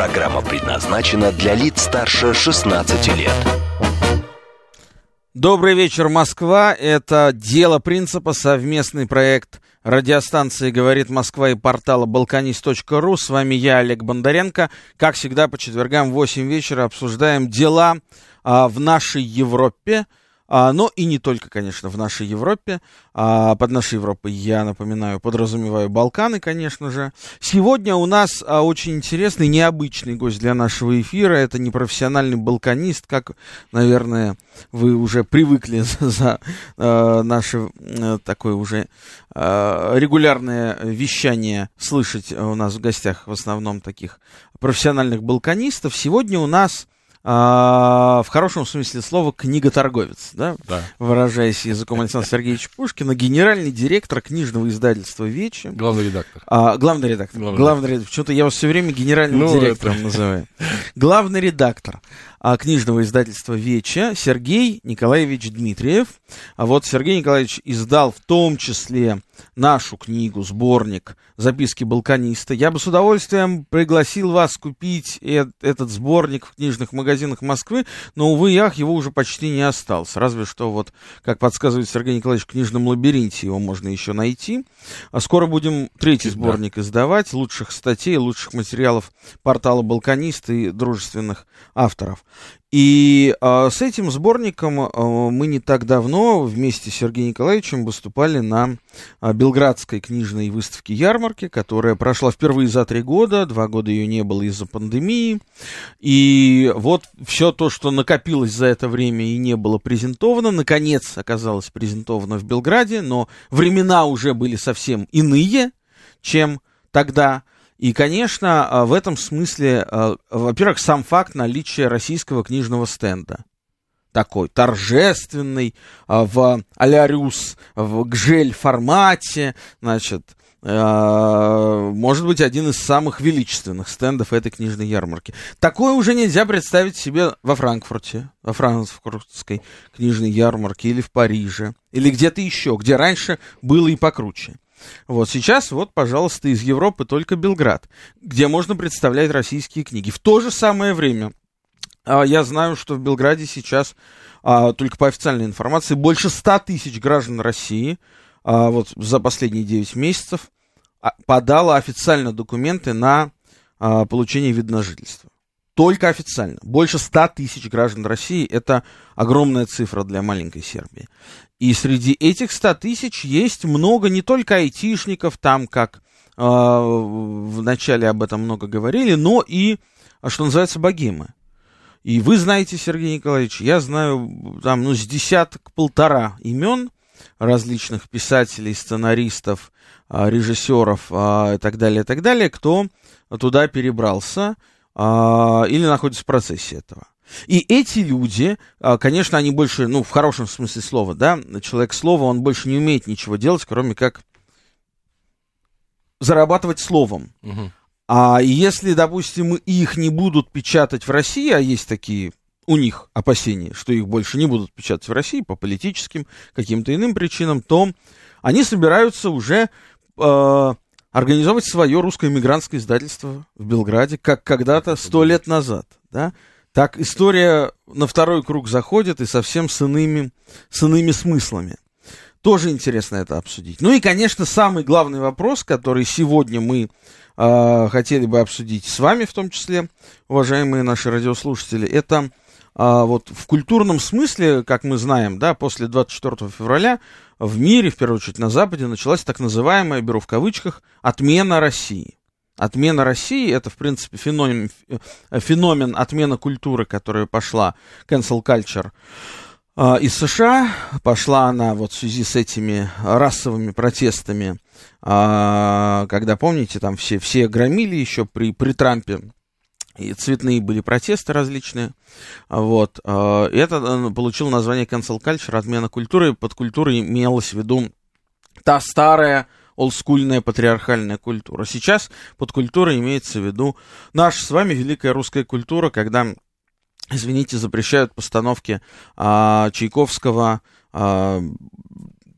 Программа предназначена для лиц старше 16 лет. Добрый вечер, Москва. Это «Дело принципа», совместный проект радиостанции «Говорит Москва» и портала «Балканист.ру». С вами я, Олег Бондаренко. Как всегда, по четвергам в 8 вечера обсуждаем дела а, в нашей Европе – а, но и не только, конечно, в нашей Европе. А, под нашей Европой, я напоминаю, подразумеваю Балканы, конечно же. Сегодня у нас а, очень интересный, необычный гость для нашего эфира. Это непрофессиональный балканист, как, наверное, вы уже привыкли за, за а, наше такое уже регулярное вещание слышать у нас в гостях в основном таких профессиональных балканистов. Сегодня у нас а, в хорошем смысле слова книготорговец, да? Да. выражаясь языком Александра Сергеевича Пушкина, генеральный директор книжного издательства «Вечи». Главный редактор. А, главный редактор. Главный Главный редактор. Почему-то я вас все время генеральным Ну, директором это- называю. Главный редактор а, книжного издательства «Веча» Сергей Николаевич Дмитриев. А вот Сергей Николаевич издал в том числе нашу книгу, сборник «Записки балканиста». Я бы с удовольствием пригласил вас купить э- этот сборник в книжных магазинах Москвы, но, увы, и ах, его уже почти не осталось. Разве что вот, как подсказывает Сергей Николаевич, в книжном лабиринте его можно еще найти. А скоро будем третий Да. сборник издавать, лучших статей, лучших материалов портала «Балканист» и дружественных авторов. И а, с этим сборником а, мы не так давно вместе с Сергеем Николаевичем выступали на а, Белградской книжной выставке ярмарки, которая прошла впервые за три года, два года ее не было из-за пандемии. И вот все то, что накопилось за это время и не было презентовано, наконец оказалось презентовано в Белграде, но времена уже были совсем иные, чем тогда. И, конечно, а, в этом смысле, а, во-первых, сам факт наличия российского книжного стенда. Такой торжественный, а, в а-ля Рюс, в гжель формате, значит, может быть, один из самых величественных стендов этой книжной ярмарки. Такое уже нельзя представить себе во Франкфурте, во франкфуртской книжной ярмарке, или в Париже, или где-то еще, где раньше было и покруче. Вот сейчас, вот, пожалуйста, из Европы только Белград, где можно представлять российские книги. В то же самое время а, я знаю, что в Белграде сейчас, а, только по официальной информации, больше 100 тысяч граждан России а, вот за последние 9 месяцев подало официально документы на получение вида на жительство. Только официально. Больше 100 тысяч граждан России. Это огромная цифра для маленькой Сербии. И среди этих 100 тысяч есть много не только айтишников, там, как э, в начале об этом много говорили, но и, а, что называется, богемы. И вы знаете, Сергей Николаевич, я знаю там, ну, с десяток полтора имен различных писателей, сценаристов, а, режиссеров а, и так далее, и так далее, кто туда перебрался а, или находится в процессе этого. И эти люди, а, конечно, они больше, ну, в хорошем смысле слова, да, человек слова, он больше не умеет ничего делать, кроме как зарабатывать словом. Мгм. А если, допустим, их не будут печатать в России, а есть такие у них опасения, что их больше не будут печатать в России по политическим, каким-то иным причинам, то они собираются уже э, организовать свое русское мигрантское издательство в Белграде, как когда-то сто лет назад, да? Так история на второй круг заходит и совсем с иными, с иными смыслами. Тоже интересно это обсудить. Ну и, конечно, самый главный вопрос, который сегодня мы э, хотели бы обсудить с вами, в том числе, уважаемые наши радиослушатели, это а, вот в культурном смысле, как мы знаем, да, после 24 февраля в мире, в первую очередь на Западе, началась так называемая, беру в кавычках, отмена России. Отмена России это, в принципе, феномен, э, феномен отмена культуры, которая пошла, cancel culture, а, из США. Пошла она вот в связи с этими расовыми протестами, а, когда, помните, там все, все громили еще при, при Трампе и цветные были протесты различные. Вот. Э, это э, получил название cancel culture, отмена культуры. Под культурой имелось в виду та старая олдскульная патриархальная культура. Сейчас под культурой имеется в виду наша с вами великая русская культура, когда, извините, запрещают постановки а, Чайковского, а,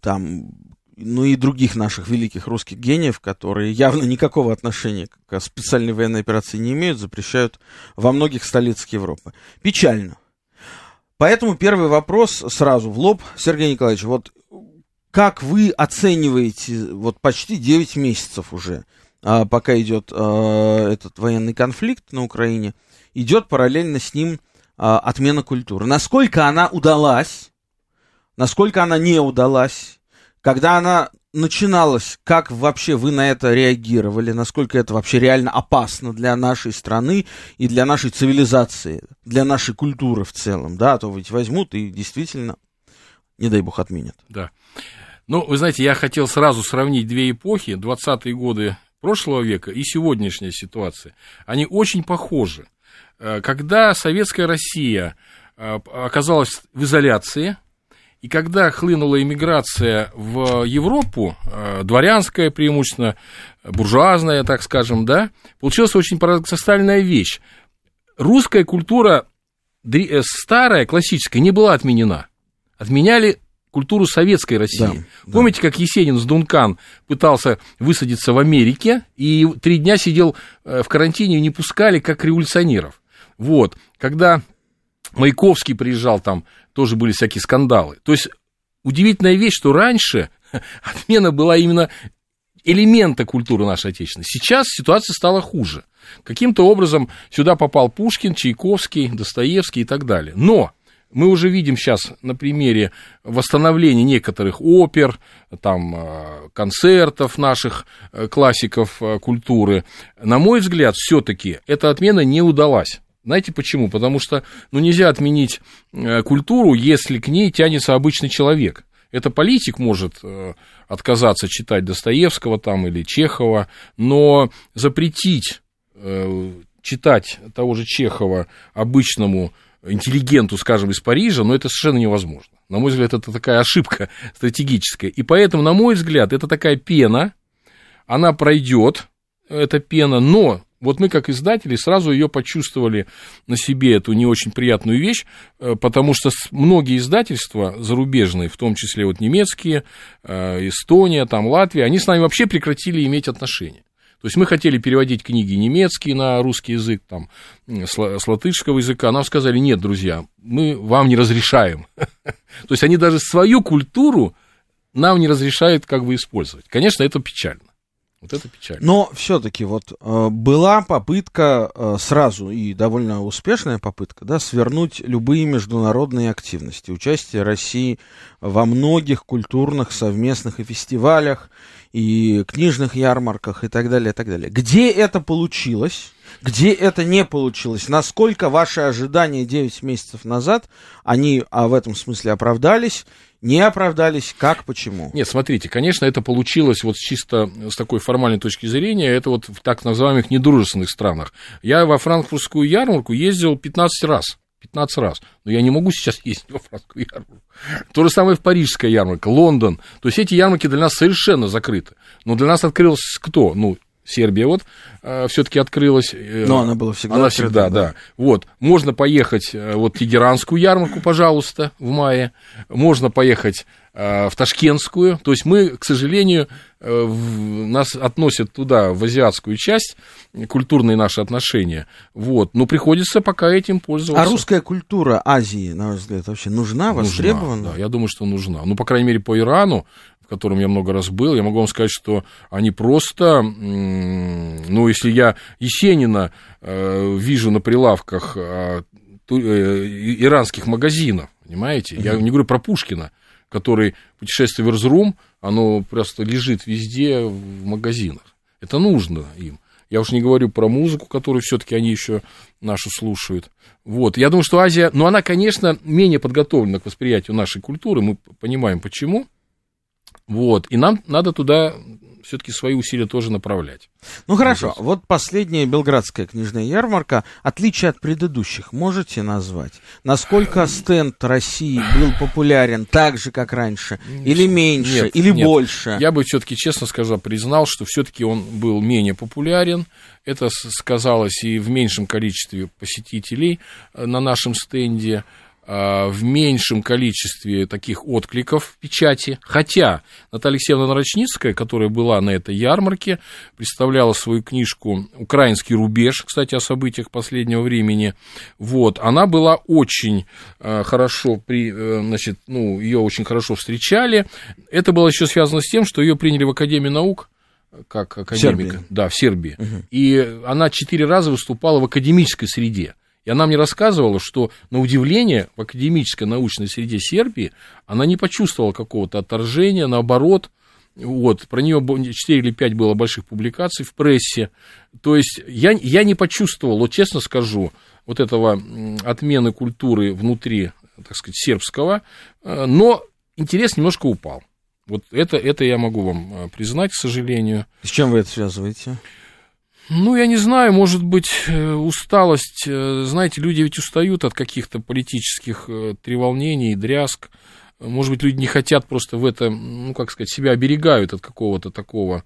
там, ну и других наших великих русских гениев, которые явно никакого отношения к специальной военной операции не имеют, запрещают во многих столицах Европы. Печально. Поэтому первый вопрос сразу в лоб, Сергей Николаевич, вот как вы оцениваете, вот почти 9 месяцев уже, а, пока идет а, этот военный конфликт на Украине, идет параллельно с ним а, отмена культуры. Насколько она удалась, насколько она не удалась, когда она начиналась, как вообще вы на это реагировали, насколько это вообще реально опасно для нашей страны и для нашей цивилизации, для нашей культуры в целом, да, а то ведь возьмут и действительно, не дай бог, отменят. Да. Ну, вы знаете, я хотел сразу сравнить две эпохи, 20-е годы прошлого века и сегодняшняя ситуация. Они очень похожи. Э, когда советская Россия э, оказалась в изоляции, и когда хлынула иммиграция в Европу, э, дворянская преимущественно, буржуазная, так скажем, да, получилась очень парадоксальная вещь. Русская культура старая, классическая, не была отменена. Отменяли культуру советской России. Да, Помните, да. как Есенин с Дункан пытался высадиться в Америке и три дня сидел э, в карантине и не пускали как революционеров. Вот, когда Маяковский приезжал, там тоже были всякие скандалы. То есть удивительная вещь, что раньше отмена была именно элемента культуры нашей отечественной. Сейчас ситуация стала хуже. Каким-то образом сюда попал Пушкин, Чайковский, Достоевский и так далее. Но мы уже видим сейчас на примере восстановления некоторых опер, там, э, концертов наших э, классиков э, культуры. На мой взгляд, все-таки эта отмена не удалась. Знаете почему? Потому что ну, нельзя отменить культуру, если к ней тянется обычный человек. Это политик может отказаться читать Достоевского там или Чехова, но запретить читать того же Чехова обычному интеллигенту, скажем, из Парижа, но это совершенно невозможно. На мой взгляд, это такая ошибка стратегическая. И поэтому, на мой взгляд, это такая пена, она пройдет, эта пена, но вот мы, как издатели, сразу ее почувствовали на себе, эту не очень приятную вещь, э, потому что многие издательства зарубежные, в том числе вот немецкие, э, Эстония, там Латвия, они с нами вообще прекратили иметь отношения. То есть мы хотели переводить книги немецкие на русский язык, там, с, латышского языка. Нам сказали, нет, друзья, мы вам не разрешаем. То есть они даже свою культуру нам не разрешают как бы использовать. Конечно, это печально. Вот это печально. Но все-таки вот э, была попытка э, сразу и довольно успешная попытка, да, свернуть любые международные активности, участие России во многих культурных совместных и фестивалях, и книжных ярмарках и так далее, и так далее. Где это получилось? Где это не получилось? Насколько ваши ожидания 9 месяцев назад, они а в этом смысле оправдались? Не оправдались? Как? Почему? Нет, смотрите, конечно, это получилось вот чисто с такой формальной точки зрения, это вот в так называемых недружественных странах. Я во франкфуртскую ярмарку ездил 15 раз. 15 раз. Но я не могу сейчас ездить во франкфуртскую ярмарку. То же самое в парижская ярмарка, Лондон. То есть эти ярмарки для нас совершенно закрыты. Но для нас открылся кто? Ну, Сербия вот э, все-таки открылась. Э, Но она была всегда. Она открыта, всегда, да. да. Вот можно поехать э, вот Тегеранскую ярмарку, пожалуйста, в мае. Можно поехать э, в Ташкентскую. То есть мы, к сожалению, э, в, нас относят туда в азиатскую часть культурные наши отношения. Вот, но приходится пока этим пользоваться. А русская культура Азии, на ваш взгляд, вообще нужна, востребована? Нужна, да, я думаю, что нужна. Ну, по крайней мере, по Ирану котором я много раз был, я могу вам сказать, что они просто, ну, если я Есенина э, вижу на прилавках э, э, иранских магазинов, понимаете, я не говорю про Пушкина, который путешествие в Эрзрум, оно просто лежит везде в магазинах. Это нужно им. Я уж не говорю про музыку, которую все-таки они еще нашу слушают. Вот. Я думаю, что Азия, ну, она, конечно, менее подготовлена к восприятию нашей культуры, мы понимаем почему. Вот, и нам надо туда все-таки свои усилия тоже направлять. Ну хорошо, вот последняя Белградская книжная ярмарка, отличие от предыдущих, можете назвать? Насколько стенд России был популярен так же, как раньше, или меньше, нет, или нет. больше? Я бы все-таки, честно скажу, признал, что все-таки он был менее популярен. Это сказалось и в меньшем количестве посетителей э, на нашем стенде. А, в меньшем количестве таких откликов в печати. Хотя Наталья Алексеевна Нарочницкая, которая была на этой ярмарке, представляла свою книжку «Украинский рубеж», кстати, о событиях последнего времени. Вот, она была очень а, хорошо, при, э, значит, ну, ее очень хорошо встречали. Это было еще связано с тем, что ее приняли в Академию наук, как академика. Сербии. Да, в Сербии. Мгм. И она четыре раза выступала в академической среде. И она мне рассказывала, что, на удивление, в академической научной среде Сербии она не почувствовала какого-то отторжения, наоборот, вот, про нее 4 или 5 было больших публикаций в прессе. То есть я, я не почувствовал, вот честно скажу, вот этого отмены культуры внутри, так сказать, сербского, э, но интерес немножко упал. Вот это, это я могу вам э, признать, к сожалению. С чем вы это связываете? Ну, я не знаю, может быть, э, усталость. э, Знаете, люди ведь устают от каких-то политических э, треволнений, дрязг. Может быть, люди не хотят просто в это, ну, как сказать, себя оберегают от какого-то такого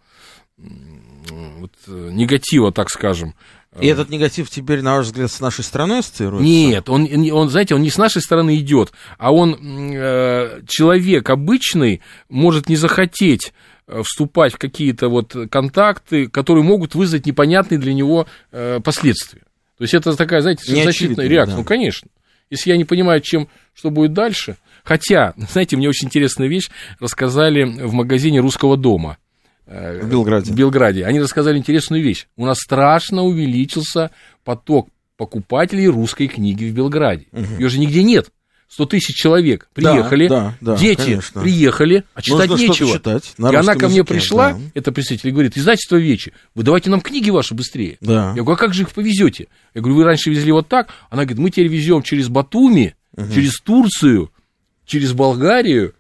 вот, негатива, так скажем. И этот негатив теперь, на ваш взгляд, с нашей страной ассоциируется? Нет, он, он, знаете, он не с нашей стороны идет, а он, э, человек обычный, может не захотеть вступать в какие-то вот контакты, которые могут вызвать непонятные для него э, последствия. То есть это такая, знаете, защитная Неочевидная, реакция. да. Ну, конечно. Если я не понимаю, чем, что будет дальше. Хотя, знаете, мне очень интересная вещь рассказали в магазине русского дома. э, В Белграде. В Белграде. Они рассказали интересную вещь. У нас страшно увеличился поток покупателей русской книги в Белграде. Ее же нигде нет. 100 тысяч человек приехали, да, да, дети конечно. приехали, а читать Нужно нечего. читать и она ко мне языке, пришла, да. это представитель, и говорит, издательство Вечи, вы давайте нам книги ваши быстрее. Да. Я говорю, а как же их повезете? Я говорю, вы раньше везли вот так. Она говорит, мы теперь везем через Батуми, через Турцию, через Болгарию.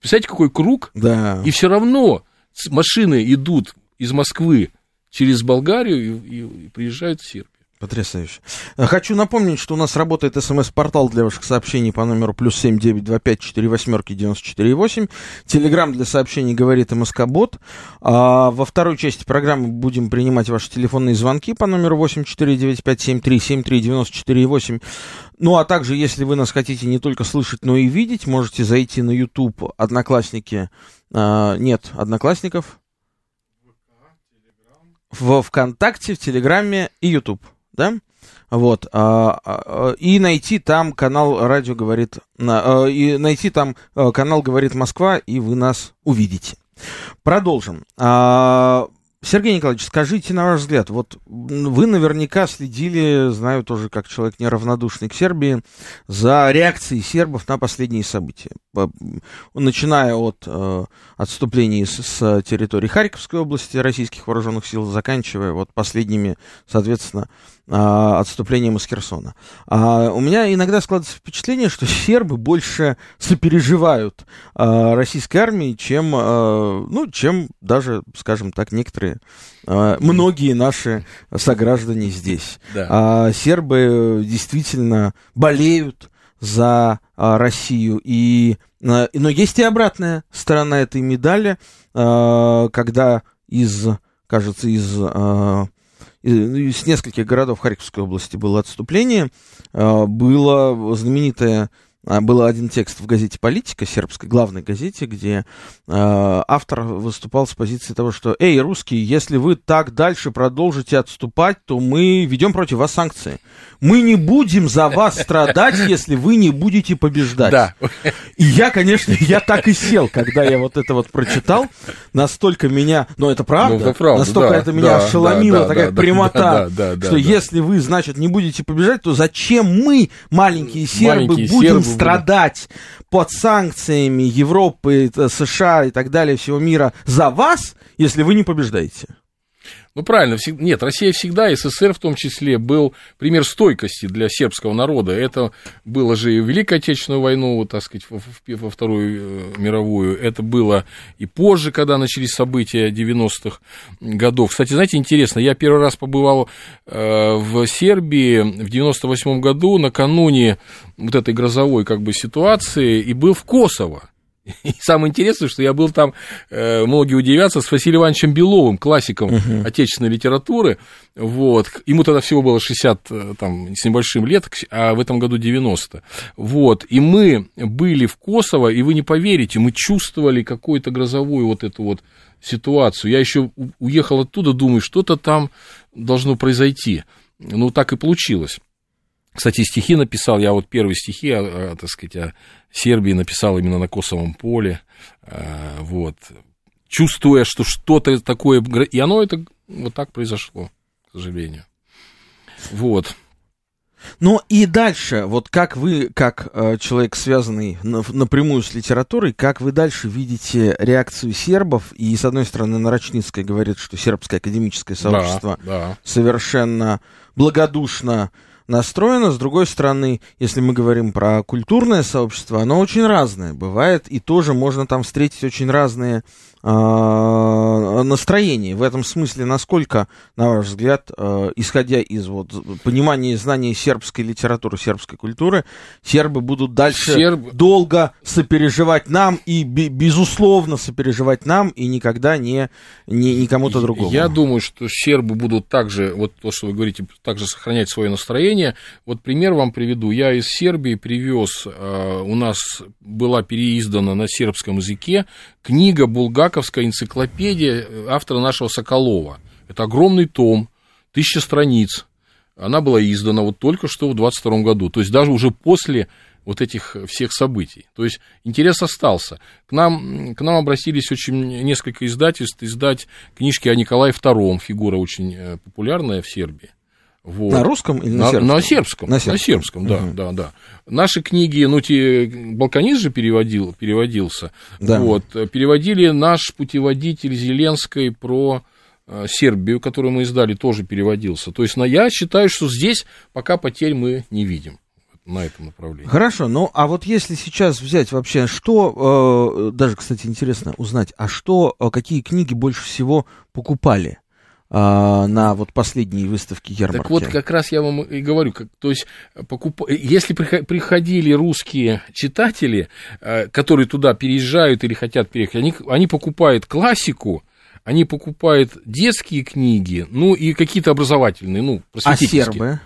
Представляете, какой круг? Да. И все равно машины идут из Москвы через Болгарию и, и- и приезжают в Сербию. Потрясающе. Хочу напомнить, что у нас работает смс-портал для ваших сообщений по номеру плюс семь девять два пять четыре восьмерки девяносто четыре восемь. Телеграмм для сообщений говорит МСК-бот. А во второй части программы будем принимать ваши телефонные звонки по номеру восемь четыре девять пять семь три семь три девяносто четыре восемь. Ну, а также, если вы нас хотите не только слышать, но и видеть, можете зайти на YouTube Одноклассники. а, нет, Одноклассников. В ВКонтакте, в Телеграме и YouTube, да? Вот, а, а, а, и найти там канал Радио говорит, и найти там канал Говорит Москва, и вы нас увидите. Продолжим. Сергей Николаевич, скажите, на ваш взгляд, вот вы наверняка следили, знаю тоже как человек неравнодушный к Сербии, за реакцией сербов на последние события. Начиная от э, отступлений с, с территории Харьковской области российских вооруженных сил, заканчивая вот последними, соответственно, отступлением из Херсона. А у меня иногда складывается впечатление, что сербы больше сопереживают а, российской армии, чем, а, ну, чем даже, скажем так, некоторые, а, многие наши сограждане здесь. Да. А, сербы действительно болеют за а, Россию. И, а, но есть и обратная сторона этой медали, а, когда из, кажется, из, а, из из нескольких городов Харьковской области было отступление, а, было знаменитое был один текст в газете «Политика», сербской главной газете, где э, автор выступал с позиции того, что «Эй, русские, если вы так дальше продолжите отступать, то мы ведем против вас санкции. Мы не будем за вас страдать, если вы не будете побеждать». Да. И я, конечно, я так и сел, когда я вот это вот прочитал. Настолько меня, ну это правда, Ну, это правда, настолько да, это меня да, ошеломило, да, такая да, прямота, да, да, да, что да. если вы, значит, не будете побежать, то зачем мы, маленькие сербы, Маленькие будем сербы будем. Страдать под санкциями Европы, э, США и так далее, всего мира за вас, если вы не побеждаете? Ну, правильно. Всегда, нет, Россия всегда, СССР в том числе, был пример стойкости для сербского народа. Это было же и в Великую Отечественную войну, вот, так сказать, во, во Вторую э, мировую. Это было и позже, когда начались события 90-х годов. Кстати, знаете, интересно, я первый раз побывал э, в Сербии в 98 году, накануне вот этой грозовой как бы ситуации, и был в Косово. И самое интересное, что я был там, э, многие удивятся, с Василием Ивановичем Беловым, классиком uh-huh. отечественной литературы. Вот. Ему тогда всего было 60 э, там, с небольшим лет, а в этом году 90. Вот. И мы были в Косово, и вы не поверите, мы чувствовали какую-то грозовую вот эту вот ситуацию. Я еще уехал оттуда, думаю, что-то там должно произойти. Ну, так и получилось. Кстати, стихи написал, я вот первые стихи, а, а, так сказать, о Сербии написал именно на Косовом поле, а, вот, чувствуя, что что-то такое, и оно это вот так произошло, к сожалению. Вот. Ну и дальше, вот как вы, как э, человек, связанный на, напрямую с литературой, как вы дальше видите реакцию сербов? И, с одной стороны, Нарочницкая говорит, что сербское академическое сообщество да, да. совершенно благодушно настроено. С другой стороны, если мы говорим про культурное сообщество, оно очень разное бывает, и тоже можно там встретить очень разные настроение. В этом смысле, насколько, на ваш взгляд, э, исходя из вот, понимания и знания сербской литературы, сербской культуры, сербы будут дальше Серб... долго сопереживать нам и, безусловно, сопереживать нам и никогда не, не, не кому-то другому? Я думаю, что сербы будут также, вот то, что вы говорите, также сохранять свое настроение. Вот пример вам приведу. Я из Сербии привез, э, у нас была переиздана на сербском языке книга «Булгаковская энциклопедия» автора нашего Соколова. Это огромный том, тысяча страниц. Она была издана вот только что в 22 году, то есть даже уже после вот этих всех событий. То есть интерес остался. К нам, к нам обратились очень несколько издательств издать книжки о Николае II, фигура очень э, популярная в Сербии. Вот. На русском или на, на сербском? На сербском. На сербском, да, угу. да, да. Наши книги, ну, те, Балканист же переводил, переводился. Да. Вот, переводили наш путеводитель Зеленской про э, Сербию, которую мы издали, тоже переводился. То есть, на, я считаю, что здесь пока потерь мы не видим на этом направлении. Хорошо, ну а вот если сейчас взять вообще, что, э, даже, кстати, интересно узнать, а что, э, какие книги больше всего покупали? А, на вот последние выставки ярмарки. Так вот, как раз я вам и говорю, как, то есть, покуп... если приходили русские читатели, э, которые туда переезжают или хотят переехать, они, они покупают классику, они покупают детские книги, ну и какие-то образовательные, ну, А сербы?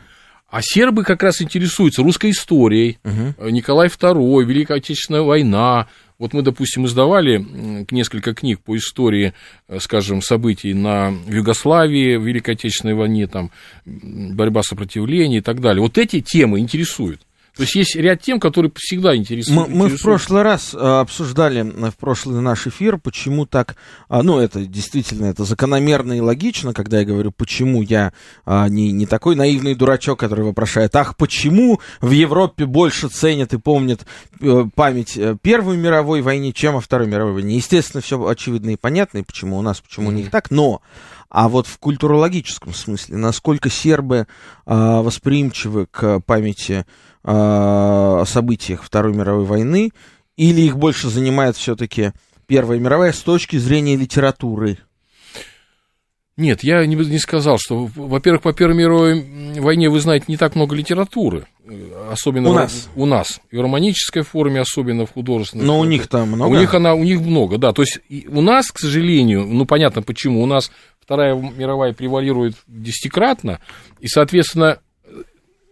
А сербы как раз интересуются русской историей, угу. Николай II, Великая Отечественная война, вот мы, допустим, издавали несколько книг по истории, э, скажем, событий на Югославии, в Великой Отечественной войне, там, борьба сопротивления и так далее. Вот эти темы интересуют. То есть есть ряд тем, которые всегда интересуют. Мы, мы в прошлый раз а, обсуждали, э, в прошлый наш эфир, почему так, а, ну, это действительно, это закономерно и логично, когда я говорю, почему я а, не, не такой наивный дурачок, который вопрошает, ах, почему в Европе больше ценят и помнят э, память Первой мировой войны, чем о Второй мировой войне. Естественно, все очевидно и понятно, и почему у нас, почему у них так, но а вот в культурологическом смысле, насколько сербы а, восприимчивы к памяти о событиях Второй мировой войны, или их больше занимает все-таки Первая мировая с точки зрения литературы? Нет, я не, не сказал, что, во-первых, по Первой мировой войне вы знаете не так много литературы, особенно у нас, у нас, и в романической форме, особенно в художественной. Но у них там много. У них она, у них много, да. То есть у нас, к сожалению, ну понятно почему, у нас Вторая мировая превалирует десятикратно, и, соответственно,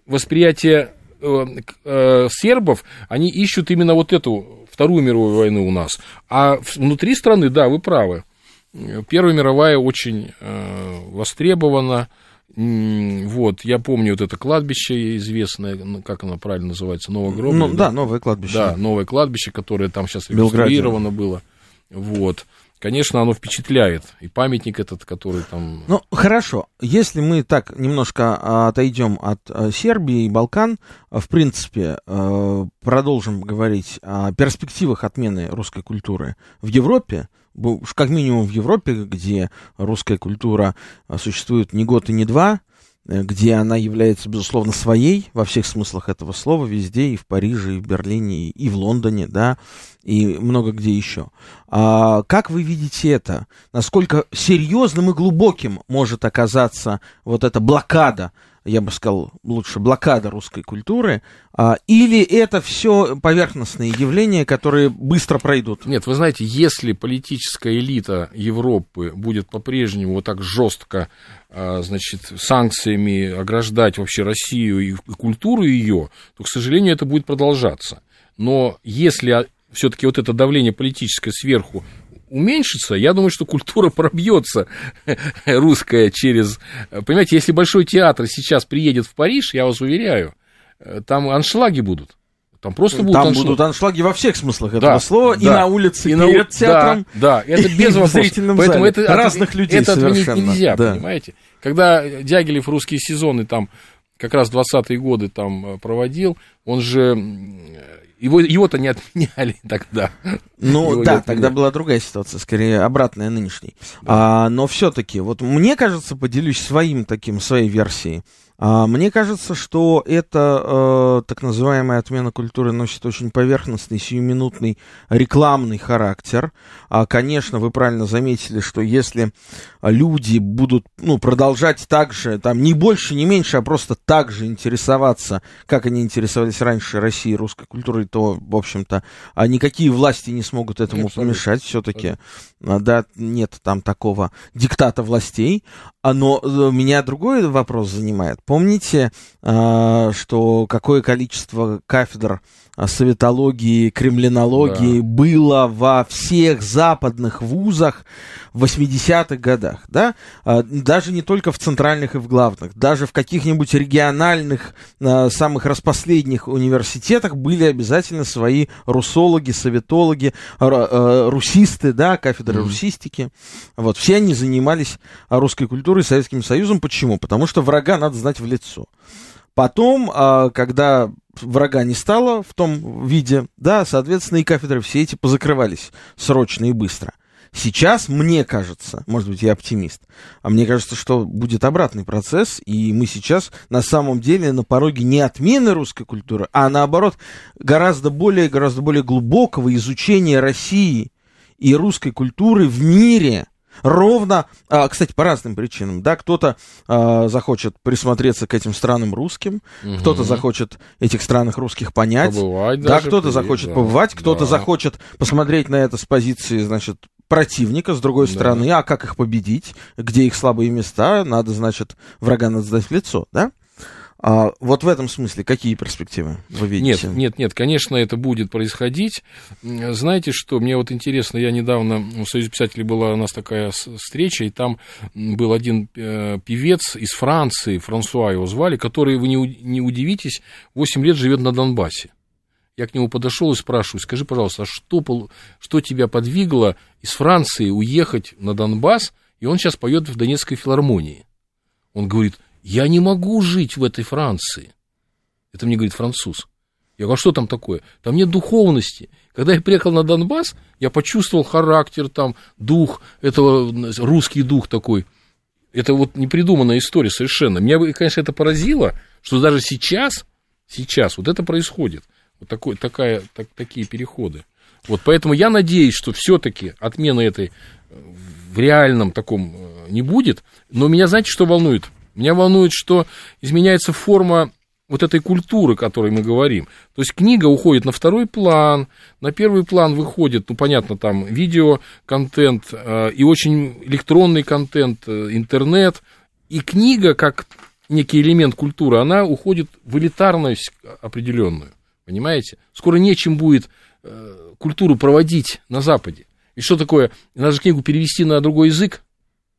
восприятие Э, э, сербов, они ищут именно вот эту Вторую мировую войну у нас. А внутри страны, да, вы правы. Первая мировая очень э, востребована. Вот, я помню вот это кладбище известное, ну, как оно правильно называется, Новогробное. Ну, да, новое кладбище. Да, новое кладбище, которое там сейчас реконструировано было. Вот конечно, оно впечатляет. И памятник этот, который там... Ну, хорошо. Если мы так немножко а, отойдем от а, Сербии и Балкан, в принципе, а, продолжим говорить о перспективах отмены русской культуры в Европе, как минимум в Европе, где русская культура существует не год и не два, где она является, безусловно, своей во всех смыслах этого слова, везде, и в Париже, и в Берлине, и в Лондоне, да, и много где еще. А как вы видите это? Насколько серьезным и глубоким может оказаться вот эта блокада я бы сказал, лучше блокада русской культуры, а, или это все поверхностные явления, которые быстро пройдут? Нет, вы знаете, если политическая элита Европы будет по-прежнему вот так жестко, а, значит, санкциями ограждать вообще Россию и культуру ее, то, к сожалению, это будет продолжаться. Но если все-таки вот это давление политическое сверху уменьшится, я думаю, что культура пробьется русская через... Понимаете, если Большой театр сейчас приедет в Париж, я вас уверяю, э, там аншлаги будут. Там просто будут Там аншлаг. будут аншлаги во всех смыслах этого да, слова, да. и на улице и перед на... театром, да, да, это без вопросов. Поэтому зале. это разных людей Это отменить нельзя, да. понимаете? Когда Дягилев русские сезоны там как раз 20-е годы там э, проводил, он же его, его-то не отменяли тогда. Ну его да, тогда была другая ситуация, скорее обратная нынешней. Да. А, но все-таки, вот мне кажется, поделюсь своим таким, своей версией. А, мне кажется, что эта э, так называемая отмена культуры носит очень поверхностный, сиюминутный рекламный характер. А, конечно, вы правильно заметили, что если люди будут ну, продолжать так же, там, не больше, не меньше, а просто так же интересоваться, как они интересовались раньше Россией, русской культурой, то, в общем-то, а никакие власти не смогут этому Абсолютно. помешать все-таки. А, да, нет там такого диктата властей. А, но э, меня другой вопрос занимает. Помните, а, что какое количество кафедр советологии, кремлинологии да. было во всех западных вузах в 80-х годах, да, даже не только в центральных и в главных, даже в каких-нибудь региональных, самых распоследних университетах были обязательно свои русологи, советологи, русисты, да, кафедры mm-hmm. русистики, вот, все они занимались русской культурой, Советским Союзом, почему? Потому что врага надо знать в лицо. Потом, когда врага не стало в том виде, да, соответственно, и кафедры все эти позакрывались срочно и быстро. Сейчас, мне кажется, может быть, я оптимист, а мне кажется, что будет обратный процесс, и мы сейчас на самом деле на пороге не отмены русской культуры, а наоборот, гораздо более, гораздо более глубокого изучения России и русской культуры в мире, Ровно, а, кстати, по разным причинам, да, кто-то а, захочет присмотреться к этим странам русским, угу. кто-то захочет этих странах русских понять, побывать да, кто-то захочет да. побывать, кто-то да. захочет посмотреть на это с позиции, значит, противника, с другой да. стороны, а как их победить, где их слабые места, надо, значит, врага надо сдать в лицо, да? А вот в этом смысле какие перспективы вы видите? Нет, нет, нет, конечно, это будет происходить. Знаете, что мне вот интересно, я недавно в Союзе писателей была у нас такая встреча, и там был один э, певец из Франции, Франсуа его звали, который, вы не, не удивитесь, 8 лет живет на Донбассе. Я к нему подошел и спрашиваю, скажи, пожалуйста, а что, что тебя подвигло из Франции уехать на Донбасс, и он сейчас поет в Донецкой филармонии? Он говорит, я не могу жить в этой Франции. Это мне говорит француз. Я говорю, а что там такое? Там нет духовности. Когда я приехал на Донбасс, я почувствовал характер, там, дух, этого, русский дух такой. Это вот непридуманная история совершенно. Меня, конечно, это поразило, что даже сейчас, сейчас вот это происходит. Вот такой, такая, так, такие переходы. Вот поэтому я надеюсь, что все-таки отмена этой в реальном таком э, не будет. Но меня, знаете, что волнует? Меня волнует, что изменяется форма вот этой культуры, о которой мы говорим. То есть книга уходит на второй план, на первый план выходит, ну, понятно, там видеоконтент э, и очень электронный контент, э, интернет. И книга, как некий элемент культуры, она уходит в элитарность определенную. Понимаете? Скоро нечем будет э, культуру проводить на Западе. И что такое? Надо же книгу перевести на другой язык,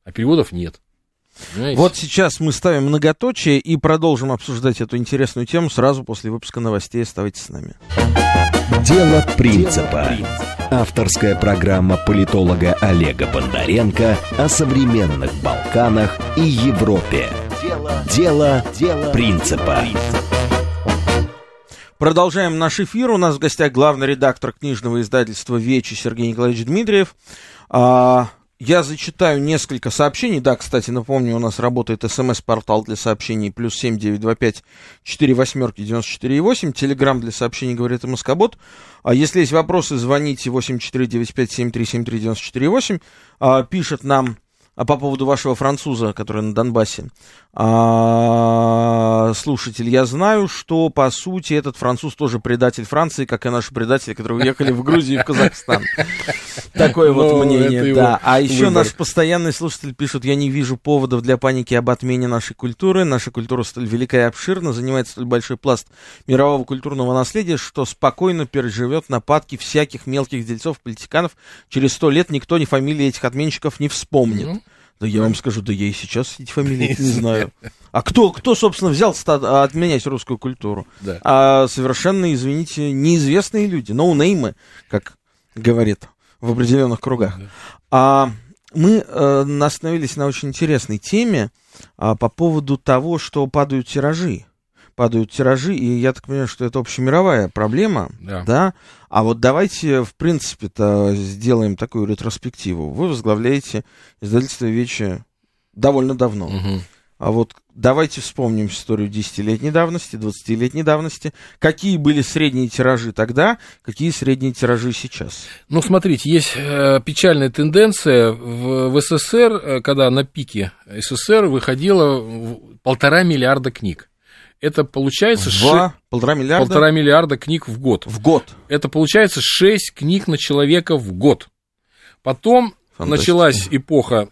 а переводов нет. Понимаете? Вот сейчас мы ставим многоточие и продолжим обсуждать эту интересную тему сразу после выпуска новостей. Оставайтесь с нами. Дело принципа. Авторская программа политолога Олега Бондаренко о современных Балканах и Европе. Дело, Дело принципа. Продолжаем наш эфир. У нас в гостях главный редактор книжного издательства «Вечи» Сергей Николаевич Дмитриев. А, я зачитаю несколько сообщений. Да, кстати, напомню, у нас работает смс-портал для сообщений плюс семь девять два пять четыре восьмерки девяносто четыре восемь. Телеграмм для сообщений говорит МСК-бот. А если есть вопросы, звоните восемь четыре девять пять семь три семь три девяносто четыре восемь. А, пишет нам а по поводу вашего француза, который на Донбассе. А, слушатель, я знаю, что, по сути, этот француз тоже предатель Франции, как и наши предатели, которые уехали в Грузию и в Казахстан. Такое вот ну, мнение, да. А еще наш постоянный слушатель пишет, я не вижу поводов для паники об отмене нашей культуры. Наша культура столь велика и обширна, занимает столь большой пласт мирового культурного наследия, что спокойно переживет нападки всяких мелких дельцов, политиканов. Через сто лет никто ни фамилии этих отменщиков не вспомнит. Да я вам скажу, да я и сейчас эти фамилии не знаю. А кто, кто собственно, взял отменять русскую культуру? Да. А совершенно, извините, неизвестные люди, ноунеймы, как говорит в определенных кругах. Да. А мы э, остановились на очень интересной теме а, по поводу того, что падают тиражи падают тиражи, и я так понимаю, что это общемировая проблема, да. да? А вот давайте, в принципе-то, сделаем такую ретроспективу. Вы возглавляете издательство Вечи довольно давно. Угу. А вот давайте вспомним историю 10-летней давности, 20-летней давности. Какие были средние тиражи тогда, какие средние тиражи сейчас? Ну, смотрите, есть э, печальная тенденция в, в СССР, э, когда на пике СССР выходило полтора миллиарда книг. Это получается... Два, ши... полтора миллиарда? Полтора миллиарда книг в год. В год. Это получается шесть книг на человека в год. Потом началась эпоха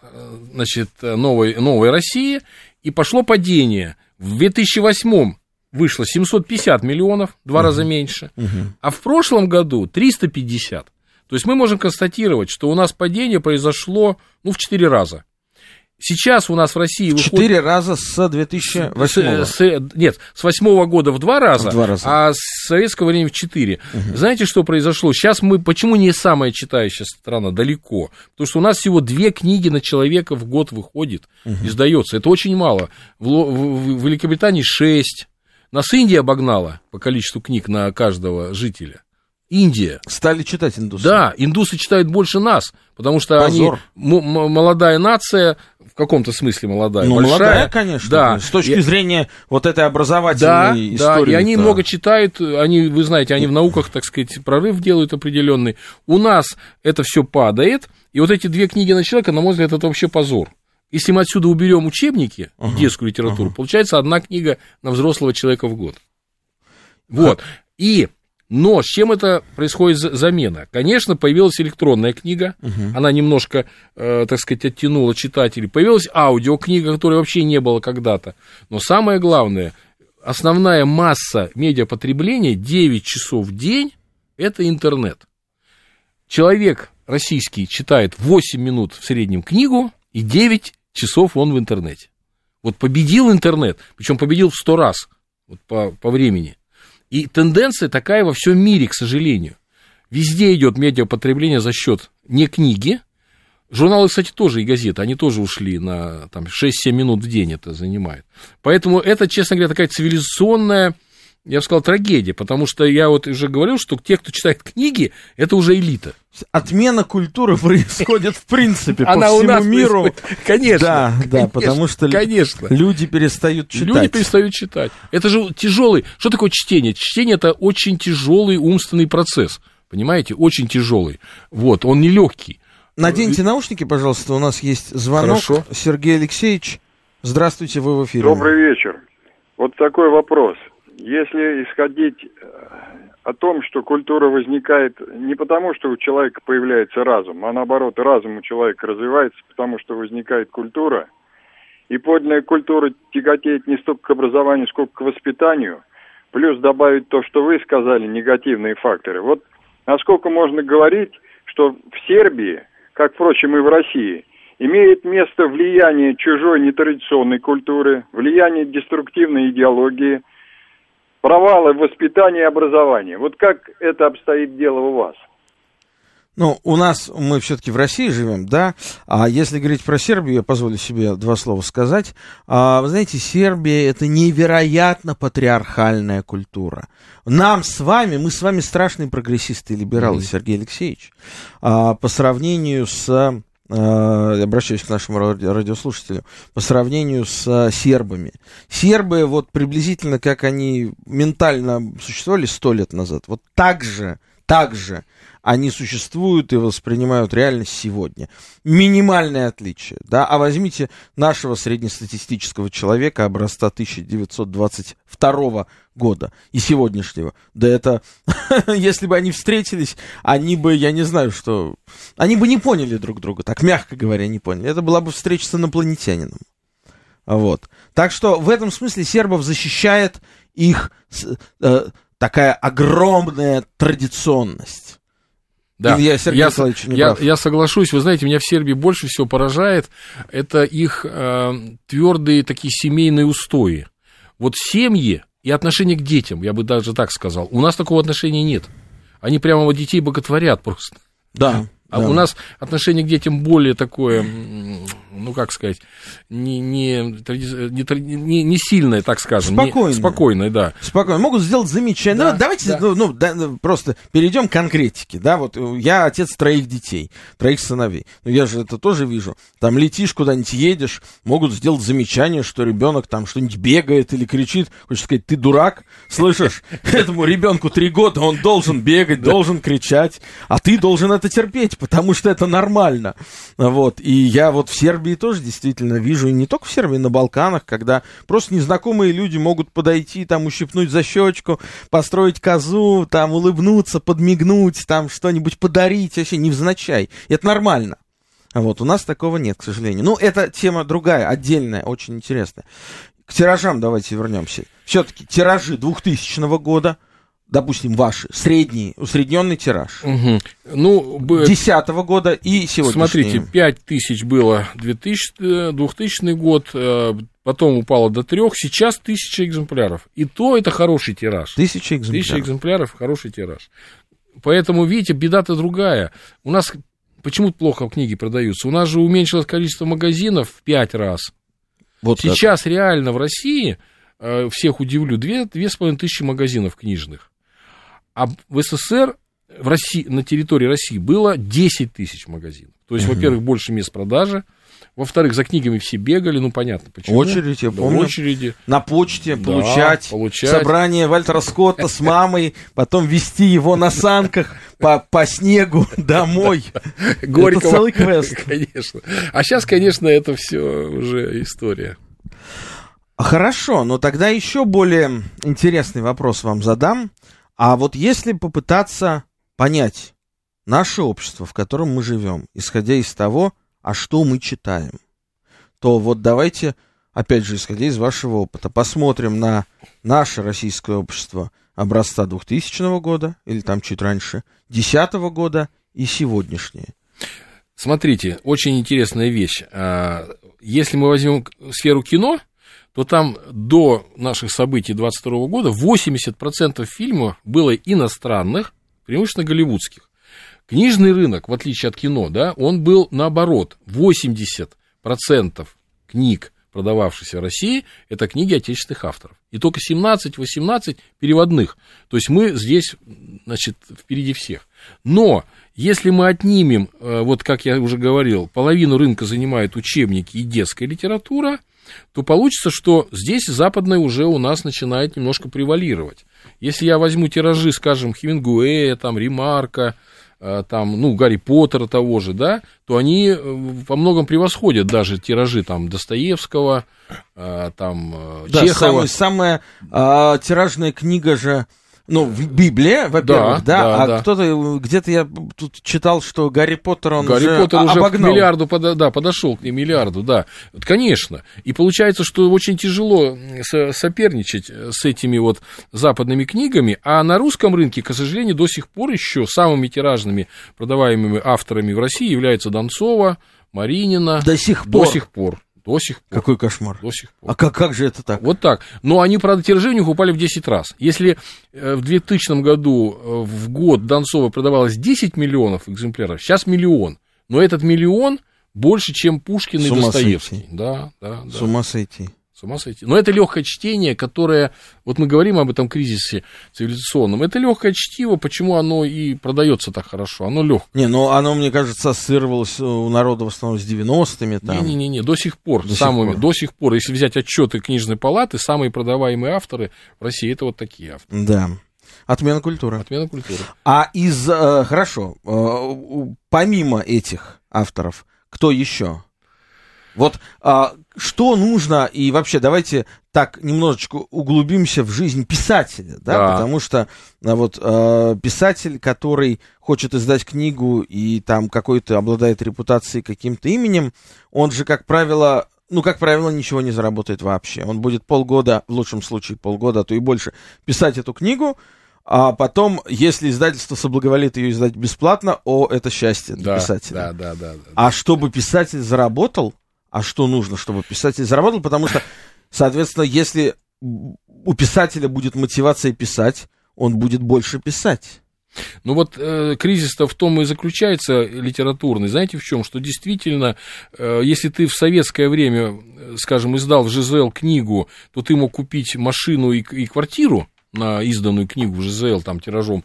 значит, новой, новой России, и пошло падение. В 2008 вышло 750 миллионов, два угу. раза меньше, угу. а в прошлом году 350. То есть мы можем констатировать, что у нас падение произошло ну, в 4 раза. Сейчас у нас в России выходит... Четыре раза с 2008 с, с, Нет, с восьмого года в два раза, в два раза. а с советского времени в четыре. Угу. Знаете, что произошло? Сейчас мы... Почему не самая читающая страна? Далеко. Потому что у нас всего две книги на человека в год выходит, угу. издается. Это очень мало. В, в, в Великобритании шесть. Нас Индия обогнала по количеству книг на каждого жителя. Индия. Стали читать индусы. Да, индусы читают больше нас, потому что Позор. они молодая нация, каком-то смысле молодая. Ну, большая. молодая, конечно. Да. С точки и... зрения вот этой образовательной да, истории. Да, и они -то... много читают, они, вы знаете, они в науках, так сказать, прорыв делают определенный. У нас это все падает, и вот эти две книги на человека, на мой взгляд, это вообще позор. Если мы отсюда уберем учебники, uh детскую литературу, uh получается одна книга на взрослого человека в год. Вот. И но с чем это происходит замена? Конечно, появилась электронная книга, угу. она немножко, э, так сказать, оттянула читателей. Появилась аудиокнига, которой вообще не было когда-то. Но самое главное, основная масса медиапотребления 9 часов в день – это интернет. Человек российский читает 8 минут в среднем книгу, и 9 часов он в интернете. Вот победил интернет, причем победил в 100 раз вот по, по времени. И тенденция такая во всем мире, к сожалению. Везде идет медиапотребление за счет не книги. Журналы, кстати, тоже и газеты, они тоже ушли на там, 6-7 минут в день это занимает. Поэтому это, честно говоря, такая цивилизационная я бы сказал, трагедия, потому что я вот уже говорил, что те, кто читает книги, это уже элита. Отмена культуры происходит в принципе по всему миру. Конечно. Да, да, потому что конечно. люди перестают читать. Люди перестают читать. Это же тяжелый. Что такое чтение? Чтение это очень тяжелый умственный процесс. Понимаете, очень тяжелый. Вот, он нелегкий. Наденьте наушники, пожалуйста, у нас есть звонок. Хорошо. Сергей Алексеевич, здравствуйте, вы в эфире. Добрый вечер. Вот такой вопрос. Если исходить э, о том, что культура возникает не потому, что у человека появляется разум, а наоборот, разум у человека развивается, потому что возникает культура, и подлинная культура тяготеет не столько к образованию, сколько к воспитанию, плюс добавить то, что вы сказали, негативные факторы. Вот насколько можно говорить, что в Сербии, как, впрочем, и в России, имеет место влияние чужой нетрадиционной культуры, влияние деструктивной идеологии – провалы в воспитании и образовании. Вот как это обстоит дело у вас? Ну, у нас, мы все-таки в России живем, да, а если говорить про Сербию, я позволю себе два слова сказать. А, вы знаете, Сербия это невероятно патриархальная культура. Нам с вами, мы с вами страшные прогрессисты и либералы, mm-hmm. Сергей Алексеевич, а, по сравнению с обращаюсь к нашему радиослушателю, по сравнению с сербами. Сербы, вот приблизительно как они ментально существовали сто лет назад, вот так же, так же они существуют и воспринимают реальность сегодня. Минимальное отличие, да, а возьмите нашего среднестатистического человека образца 1922 года и сегодняшнего. Да это, если бы они встретились, они бы, я не знаю, что, они бы не поняли друг друга, так мягко говоря, не поняли. Это была бы встреча с инопланетянином. Вот. Так что в этом смысле сербов защищает их э, такая огромная традиционность. Да, я, Сергей я, я, я соглашусь. Вы знаете, меня в Сербии больше всего поражает, это их э, твердые такие семейные устои. Вот семьи и отношение к детям, я бы даже так сказал. У нас такого отношения нет. Они прямо вот детей боготворят просто. Да. А да. у нас отношение к детям более такое, ну как сказать, не, не, не, не сильное, так скажем. Спокойное. Не, спокойное, да. Спокойно. Могут сделать замечание. Да, ну, давайте да. Ну, ну, да, ну, просто перейдем к конкретике. Да, вот я отец троих детей, троих сыновей. Ну, я же это тоже вижу. Там летишь куда-нибудь, едешь, могут сделать замечание, что ребенок там что-нибудь бегает или кричит. Хочешь сказать, ты дурак? Слышишь, этому ребенку три года, он должен бегать, должен кричать, а ты должен это терпеть потому что это нормально. Вот. И я вот в Сербии тоже действительно вижу, и не только в Сербии, на Балканах, когда просто незнакомые люди могут подойти, там, ущипнуть за щечку, построить козу, там, улыбнуться, подмигнуть, там, что-нибудь подарить, вообще невзначай. И это нормально. Вот, у нас такого нет, к сожалению. Ну, это тема другая, отдельная, очень интересная. К тиражам давайте вернемся. Все-таки тиражи 2000 года – допустим, ваши, средний, усредненный тираж. Угу. Ну, б... 10 года и сегодня. Смотрите, 5 тысяч было 2000, 2000 год, э, потом упало до 3, сейчас тысяча экземпляров. И то это хороший тираж. Тысяча экземпляров. Тысяча экземпляров, хороший тираж. Поэтому, видите, беда-то другая. У нас почему плохо книги продаются? У нас же уменьшилось количество магазинов в 5 раз. Вот Сейчас так. реально в России, э, всех удивлю, две, две с половиной тысячи магазинов книжных. А в СССР в России, на территории России было 10 тысяч магазинов. То есть, угу. во-первых, больше мест продажи. Во-вторых, за книгами все бегали, ну понятно почему. Очередь, я помню. Очереди. На почте да, получать, получать. Собрание Вальтера Скотта с мамой, потом вести его на санках по, по снегу домой. Горького. Это целый квест. Конечно. А сейчас, конечно, это все уже история. Хорошо, но тогда еще более интересный вопрос вам задам. А вот если попытаться понять наше общество, в котором мы живем, исходя из того, а что мы читаем, то вот давайте, опять же, исходя из вашего опыта, посмотрим на наше российское общество образца 2000 года, или там чуть раньше, 2010 года и сегодняшнее. Смотрите, очень интересная вещь. А, если мы возьмем сферу кино, то там до наших событий 22 года 80% фильмов было иностранных, преимущественно голливудских. Книжный рынок, в отличие от кино, да, он был наоборот. 80% книг, продававшихся в России, это книги отечественных авторов. И только 17-18 переводных. То есть мы здесь, значит, впереди всех. Но если мы отнимем, э, вот как я уже говорил, половину рынка занимают учебники и детская литература, то получится, что здесь западное уже у нас начинает немножко превалировать. Если я возьму тиражи, скажем, Хемингуэя, там, Ремарка, э, там, ну, Гарри Поттера того же, да, то они э, во многом превосходят даже тиражи там Достоевского, э, там, да, Чехова. Самая, самая а, тиражная книга же ну, в Библии, во-первых, да, да, да а да. кто-то, где-то я тут читал, что Гарри Поттер, он Гарри уже Поттер уже обогнал. к миллиарду, под, да, подошел к миллиарду, да, конечно. И получается, что очень тяжело соперничать с этими вот западными книгами, а на русском рынке, к сожалению, до сих пор еще самыми тиражными продаваемыми авторами в России являются Донцова, Маринина. До сих пор. До сих пор. До сих пор. Какой кошмар. До сих пор. А как, как же это так? Вот так. Но они, правда, тиражи у них упали в 10 раз. Если э, в 2000 году э, в год Донцова продавалось 10 миллионов экземпляров, сейчас миллион. Но этот миллион больше, чем Пушкин и Достоевский. сойти. Да, да, да. С ума сойти. С ума сойти. Но это легкое чтение, которое, вот мы говорим об этом кризисе цивилизационном, это легкое чтиво, почему оно и продается так хорошо, оно легкое. Не, ну оно, мне кажется, ассоциировалось у народа в основном с 90-ми. Там. Не-не-не, до сих пор, До сих самыми, пор. до сих пор, если взять отчеты книжной палаты, самые продаваемые авторы в России, это вот такие авторы. Да. Отмена культуры. Отмена культуры. А из... э, хорошо, э, помимо этих авторов, кто еще? Вот а, что нужно, и вообще давайте так немножечко углубимся в жизнь писателя, да, Да. потому что а, вот э, писатель, который хочет издать книгу и там какой-то обладает репутацией каким-то именем, он же, как правило, ну, как правило, ничего не заработает вообще. Он будет полгода, в лучшем случае полгода, а то и больше, писать эту книгу, а потом, если издательство соблаговолит ее издать бесплатно, о, это счастье для Да, писателя. да, да, да, да. А чтобы писатель заработал, а что нужно, чтобы писатель заработал? Потому что, соответственно, если у писателя будет мотивация писать, он будет больше писать. Ну вот э, кризис-то в том и заключается литературный, знаете в чем? Что действительно, э, если ты в советское время, э, скажем, издал в ЖЗЛ книгу, то ты мог купить машину и, и квартиру на изданную книгу в ЖЗЛ там тиражом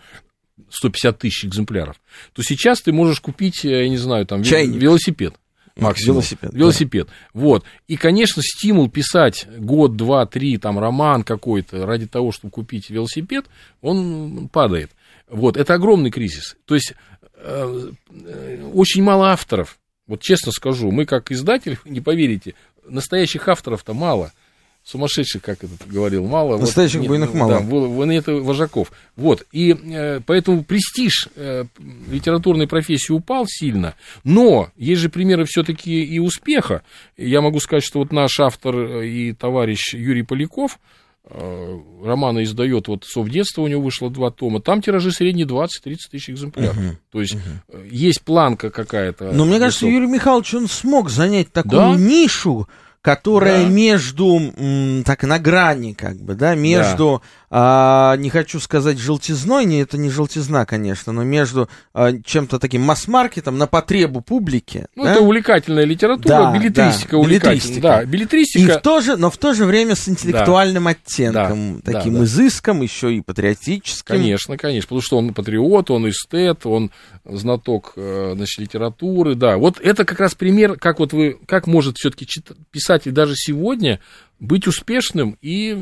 150 тысяч экземпляров, то сейчас ты можешь купить, я не знаю, там Чайник. велосипед. Максимум. Велосипед, да. Велосипед. Вот. И, конечно, стимул писать год, два, три, там, роман какой-то ради того, чтобы купить велосипед, он падает. Вот. Это огромный кризис. То есть, э, очень мало авторов. Вот честно скажу, мы как издатель, не поверите, настоящих авторов-то мало. Сумасшедших, как это говорил, мало. Настоящих нет, буйных мало. Да, во- во- нет вожаков. Вот. И э, поэтому престиж э, литературной профессии упал сильно. Но есть же примеры все-таки и успеха. Я могу сказать, что вот наш автор э, и товарищ Юрий Поляков э, романы издает, вот «Совдетство» у него вышло два тома, там тиражи средние 20-30 тысяч экземпляров. То есть э, есть планка какая-то. Но мне кажется. Юрий Михайлович, он смог занять такую Да. нишу, которая Да. между, так, на грани, как бы, да, между, а, не хочу сказать желтизной, не, это не желтизна, конечно, но между а, чем-то таким масс-маркетом на потребу публики. Ну, да? это увлекательная литература, Да, билетристика да, увлекательная. билетристика. Да, И билетристика. в то же, но в то же время с интеллектуальным оттенком, Да, таким да, да. изыском, еще и патриотическим. Конечно, конечно, потому что он патриот, он эстет, он знаток э, значит, литературы, да. Вот это как раз пример, как вот вы, как может все-таки писатель даже сегодня быть успешным и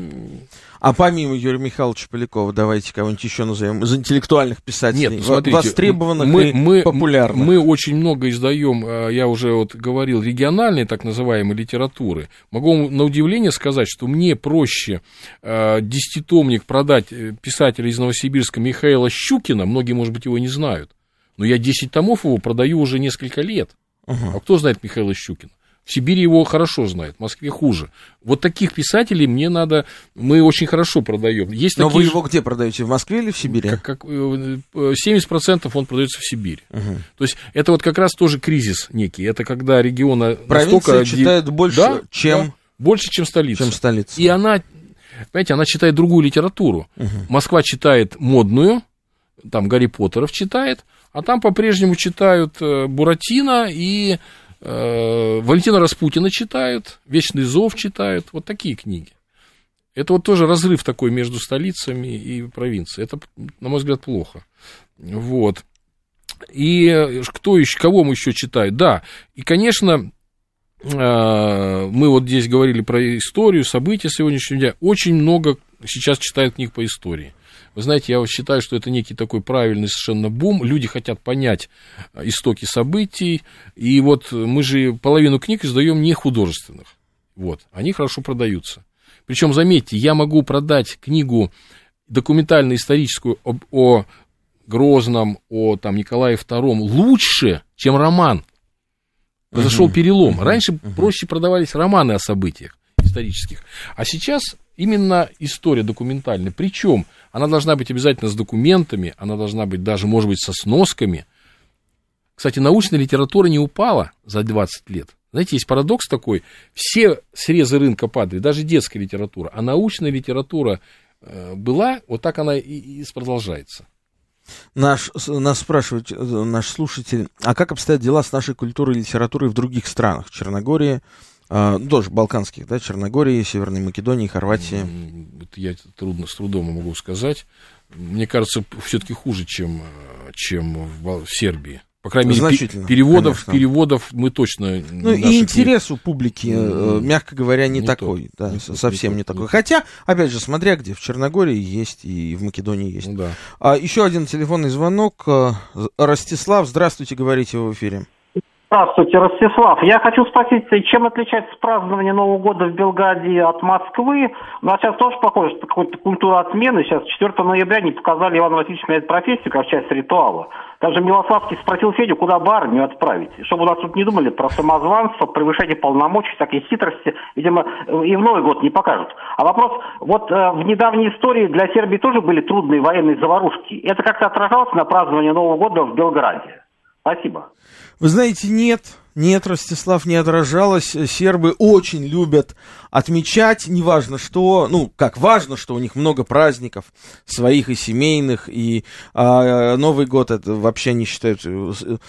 А помимо Юрия Михайловича Полякова, давайте кого-нибудь еще назовем, из интеллектуальных писателей, Нет, смотрите, востребованных мы, и мы, популярных. Мы очень много издаем, э, я уже вот говорил, региональной так называемой литературы. Могу вам на удивление сказать, что мне проще э, десятитомник продать э, писателя из Новосибирска Михаила Щукина, многие, может быть, его не знают, но я 10 томов его продаю уже несколько лет. Ага. А кто знает Михаила Щукина? В Сибири его хорошо знают, в Москве хуже. Вот таких писателей мне надо, мы очень хорошо продаем. Есть Но такие вы его где продаете, в Москве или в Сибири? как, как, э, э, 70% он продается в Сибири. Мгм. То есть это вот как раз тоже кризис некий. Это когда региона Провинция настолько... читает больше, Да, чем, да, больше, чем столица. чем столица. И она, понимаете, она читает другую литературу. Москва читает модную, там Гарри Поттеров читает, а там по-прежнему читают э, Буратино и э, Валентина Распутина читают, Вечный зов читают, вот такие книги. Это вот тоже разрыв такой между столицами и провинцией. Это, на мой взгляд, плохо. Вот. И э, кто еще, кого мы еще читаем? Да, и, конечно, э, мы вот здесь говорили про историю, события сегодняшнего дня. Очень много сейчас читают книг по истории. Вы знаете, я считаю, что это некий такой правильный совершенно бум. Люди хотят понять э, истоки событий. И вот мы же половину книг издаем не художественных. Вот, они хорошо продаются. Причем, заметьте, я могу продать книгу документально-историческую об, о Грозном, о там, Николае II лучше, чем роман. Произошел перелом. Раньше проще продавались романы о событиях исторических. А сейчас именно история документальная. Причем она должна быть обязательно с документами, она должна быть даже, может быть, со сносками. Кстати, научная литература не упала за 20 лет. Знаете, есть парадокс такой, все срезы рынка падают, даже детская литература, а научная литература э, была, вот так она и, и продолжается. Наш, нас спрашивает э, наш слушатель, а как обстоят дела с нашей культурой и литературой в других странах? Черногории, э, тоже балканских, да, Черногории, Северной Македонии, Хорватии? Это я трудно, с трудом могу сказать. Мне кажется, все-таки хуже, чем, э, чем в, в Сербии. По крайней мере, переводов, конечно. переводов мы точно... Ну и интерес у публики, mm мягко говоря, не, не такой, то, да, не совсем не, не такой. Не Хотя, опять же, смотря где, в Черногории есть и в Македонии есть. Ну, да. а, еще один телефонный звонок. Э, Ростислав, здравствуйте, говорите в эфире. Здравствуйте, Ростислав. Я хочу спросить, чем отличается празднование Нового года в Белграде от Москвы? У нас сейчас тоже похоже, что какая-то культура отмены. Сейчас 4 ноября не показали Иван Васильевич меняет профессию как часть ритуала. Даже Милославский спросил Федю, куда бы армию отправить. Чтобы у нас тут не думали про самозванство, превышение полномочий, всякие хитрости. Видимо, и в Новый год не покажут. А вопрос, вот э, в недавней истории для Сербии тоже были трудные военные заварушки. Это как-то отражалось на праздновании Нового года в Белграде? Спасибо. Вы знаете, нет, нет, Ростислав, не отражалось. Сербы очень любят отмечать, неважно что, ну, как важно, что у них много праздников своих и семейных, и а, Новый год это вообще они считают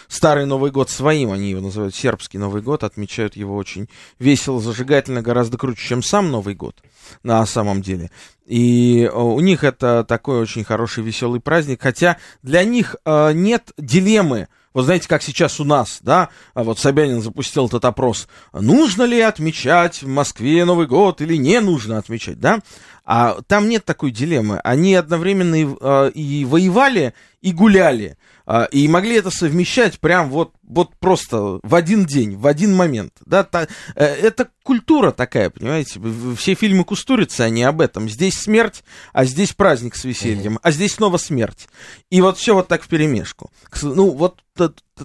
старый Новый год своим, они его называют сербский Новый год, отмечают его очень весело, зажигательно, гораздо круче, чем сам Новый год на самом деле. И у них это такой очень хороший веселый праздник, хотя для них а, нет дилеммы, вот знаете, как сейчас у нас, да, а вот Собянин запустил этот опрос, нужно ли отмечать в Москве Новый год или не нужно отмечать, да? А там нет такой дилеммы. Они одновременно и, э, и воевали, и гуляли. Э, и могли это совмещать прям вот, вот просто в один день, в один момент. Да? Та, э, это культура такая, понимаете? Все фильмы Кустурицы, они об этом. Здесь смерть, а здесь праздник с весельем, а здесь снова смерть. И вот все вот так в перемешку. Ну, вот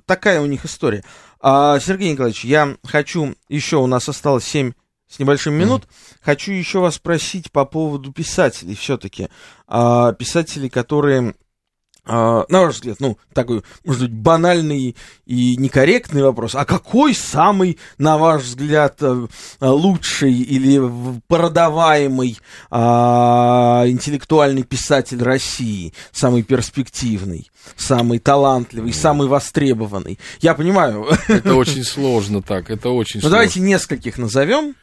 такая у них история. А, Сергей Николаевич, я хочу, еще у нас осталось 7 с небольшим минут. Хочу еще вас спросить по поводу писателей все-таки. А, писателей, которые а, на ваш взгляд, ну, такой, может быть, банальный и некорректный вопрос, а какой самый, на ваш взгляд, э, лучший или продаваемый а, интеллектуальный писатель России, самый перспективный, самый талантливый, самый востребованный? Я понимаю. Это очень сложно так, это очень ну, сложно. давайте нескольких назовем.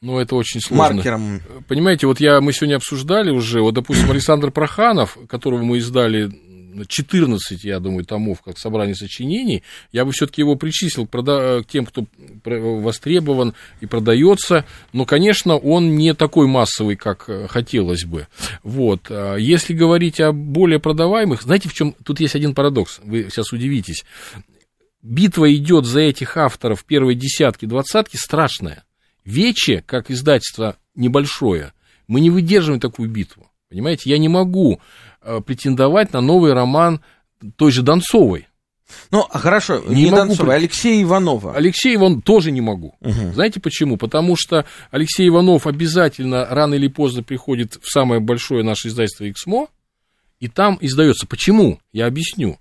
Ну, это очень сложно. Маркером. Понимаете, вот я, мы сегодня обсуждали уже, вот, допустим, Александр Проханов, которого мы издали 14, я думаю, томов, как собрание сочинений, я бы все-таки его причислил к, к тем, кто востребован и продается, но, конечно, он не такой массовый, как э, хотелось бы. Вот. А если говорить о более продаваемых, знаете, в чем тут есть один парадокс, вы сейчас удивитесь. Битва идет за этих авторов первой десятки, двадцатки страшная. Вече, как издательство небольшое, мы не выдерживаем такую битву. Понимаете, я не могу Э, претендовать на новый роман той же Донцовой. Ну, а хорошо, не, не могу Донцова, Алексея Иванова. Алексей Иванов тоже не могу. Угу. Знаете почему? Потому что Алексей Иванов обязательно рано или поздно приходит в самое большое наше издательство «Эксмо», и там издается. Почему? Я объясню.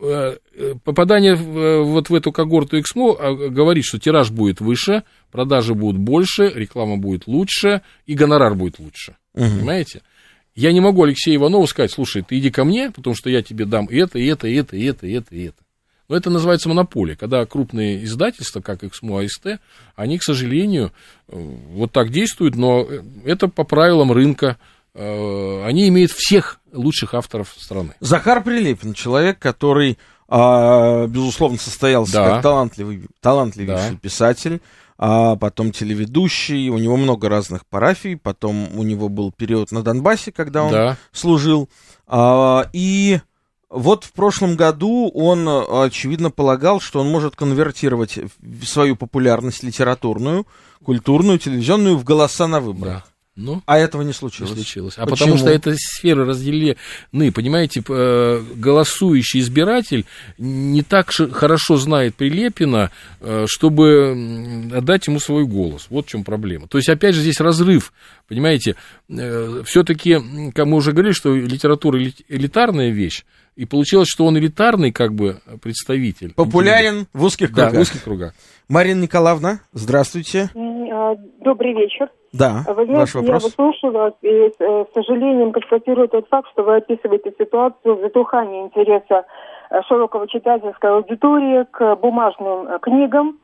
Э, э, попадание вот в эту когорту «Эксмо» а, говорит, что тираж будет выше, продажи будут больше, реклама будет лучше, и гонорар будет лучше. Угу. Понимаете? Я не могу Алексею Иванову сказать, слушай, ты иди ко мне, потому что я тебе дам это, и это, и это, и это, и это, и это. Но это называется монополия, когда крупные издательства, как Эксмо АСТ, они, к сожалению, э, вот так действуют, но это по правилам рынка, э, они имеют всех лучших авторов страны. Захар Прилепин, человек, который, а, безусловно, состоялся да. как талантливый, талантливейший да. писатель, а потом телеведущий, у него много разных парафий, потом у него был период на Донбассе, когда он да. служил, а, и вот в прошлом году он, очевидно, полагал, что он может конвертировать свою популярность литературную, культурную, телевизионную в голоса на выборах. Да. Ну, а этого не случилось. Не случилось. А Почему? потому что это сферы разделены. Понимаете, э, голосующий избиратель не так хорошо знает Прилепина, э, чтобы отдать ему свой голос. Вот в чем проблема. То есть, опять же, здесь разрыв. Понимаете, э, все-таки, как мы уже говорили, что литература элитарная вещь, И получилось, что он элитарный как бы представитель. Популярен в узких Да, кругах. в узких кругах. Марина Николаевна, здравствуйте. Добрый вечер. Да, Вы ваш знаете, я вопрос. выслушала вас и с э, с сожалением констатирую тот факт, что вы описываете ситуацию затухания интереса э, широкого читательской аудитории к бумажным э, книгам.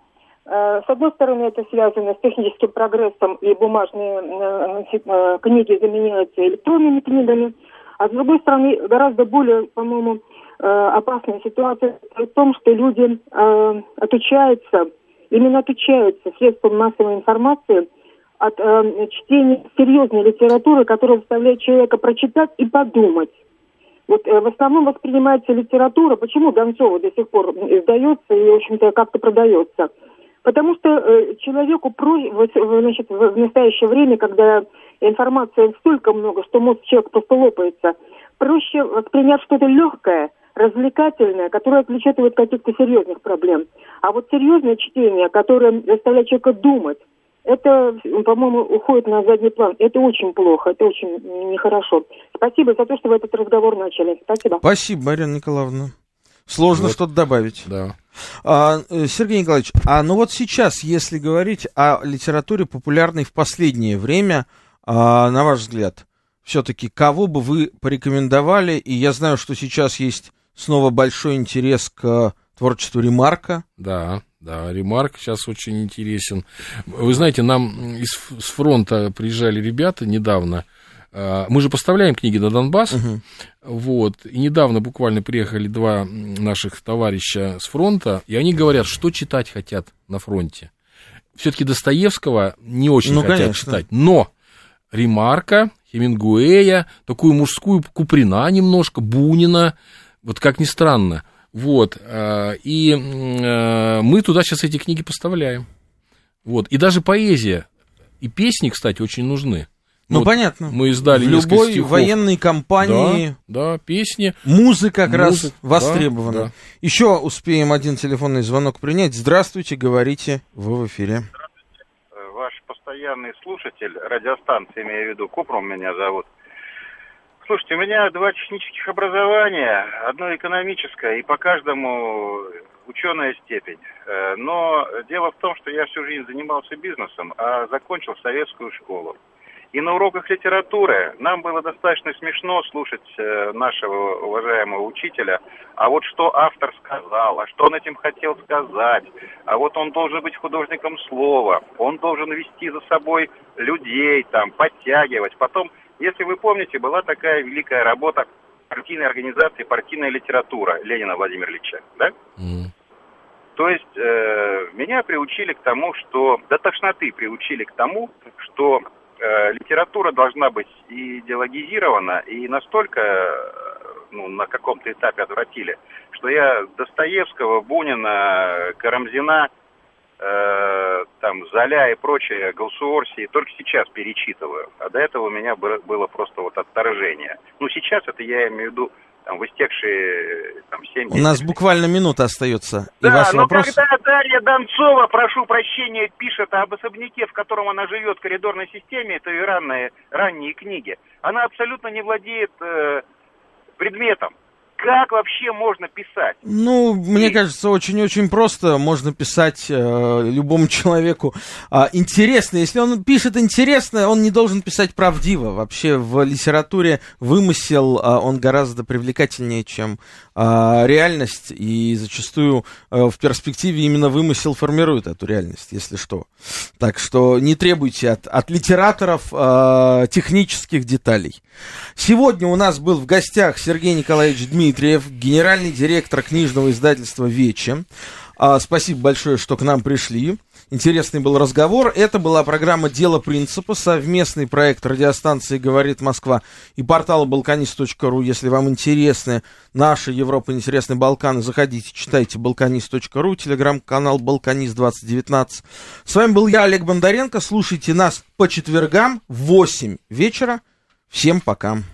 С одной стороны, это связано с техническим прогрессом, и бумажные книги заменяются электронными книгами. А с другой стороны, гораздо более, по-моему, опасная ситуация в том, что люди отучаются, именно отучаются средством массовой информации от э, чтения серьезной литературы, которая заставляет человека прочитать и подумать. Вот э, в основном воспринимается литература, почему Донцова до сих пор издается и, в общем-то, как-то продается. Потому что э, человеку про, в, в- значит, в настоящее время, когда информации столько много, что мозг человека просто лопается, проще воспринять что-то легкое, развлекательное, которое отвлечет его от каких-то серьезных проблем. А вот серьезное чтение, которое заставляет человека думать, это, по-моему, уходит на задний план. Это очень плохо, это очень нехорошо. Спасибо за то, что вы этот разговор начали. Спасибо. Спасибо, Марина Николаевна. Сложно Вот. что-то добавить. Да. А, э, Сергей Николаевич, а ну вот сейчас, если говорить о литературе, популярной в последнее время, а, на ваш взгляд, все-таки кого бы вы порекомендовали? И я знаю, что сейчас есть снова большой интерес к творчеству Ремарка. Да, да, ремарк сейчас очень интересен. Вы знаете, нам из, с фронта приезжали ребята недавно. А, Мы же поставляем книги на Донбасс. Вот. И недавно буквально приехали два наших товарища с фронта, и они говорят, что читать хотят на фронте. Все-таки Достоевского не очень Ну, хотят конечно. читать. Но Ремарка, Хемингуэя, такую мужскую Куприна немножко, Бунина, вот как ни странно. Вот, э, и э, мы туда сейчас эти книги поставляем. Вот, и даже поэзия и песни, кстати, очень нужны. Ну, Вот понятно. Мы издали в любой стихов. военной кампании Да, да, песни. музыка как раз Музыка, востребована. да, да. Еще успеем один телефонный звонок принять. Здравствуйте, говорите, вы в эфире. Э, ваш постоянный слушатель радиостанции, имею в виду, Купром меня зовут. Слушайте, у меня два технических образования, одно экономическое и по каждому ученая степень. Э, Но дело в том, что я всю жизнь занимался бизнесом, а закончил советскую школу. И на уроках литературы нам было достаточно смешно слушать э, нашего уважаемого учителя, а вот что автор сказал, а что он этим хотел сказать, а вот он должен быть художником слова, он должен вести за собой людей, там, подтягивать. Потом, если вы помните, была такая великая работа партийной организации «Партийная литература» Ленина Владимира Ильича, да? М. То есть э, меня приучили к тому, что до тошноты приучили к тому, что э, литература должна быть идеологизирована, и настолько ну, на каком-то этапе отвратили, что я Достоевского, Бунина, Карамзина, э, там, Золя и прочее, Галсуорси только сейчас перечитываю. А до этого у меня бы- было просто вот отторжение. Ну, сейчас это я имею в виду там, в истекшие там, 7 У нас буквально минута остается. И да, ваш но вопрос... когда Дарья Донцова, прошу прощения, пишет об особняке, в котором она живет, коридорной системе, это и ранние, ранние книги, она абсолютно не владеет э, предметом. Как вообще можно писать? Ну, мне кажется, очень-очень просто можно писать э, любому человеку а, интересно. Если он пишет интересно, он не должен писать правдиво. Вообще в литературе вымысел, а, он гораздо привлекательнее, чем а, реальность. И зачастую э, в перспективе именно вымысел формирует эту реальность, если что. Так что не требуйте от, от литераторов э, технических деталей. Сегодня у нас был в гостях Сергей Николаевич Дмитриев, генеральный директор книжного издательства «Вече». А, спасибо большое, что к нам пришли. Интересный был разговор. Это была программа «Дело принципа», совместный проект радиостанции «Говорит Москва» и портала balkanist.ru. Если вам интересны наши Европа, интересны Балканы, заходите, читайте balkanist.ru, телеграм-канал «Балканист2019». С вами был я, Олег Бондаренко. Слушайте нас по четвергам в 8 вечера. Всем пока.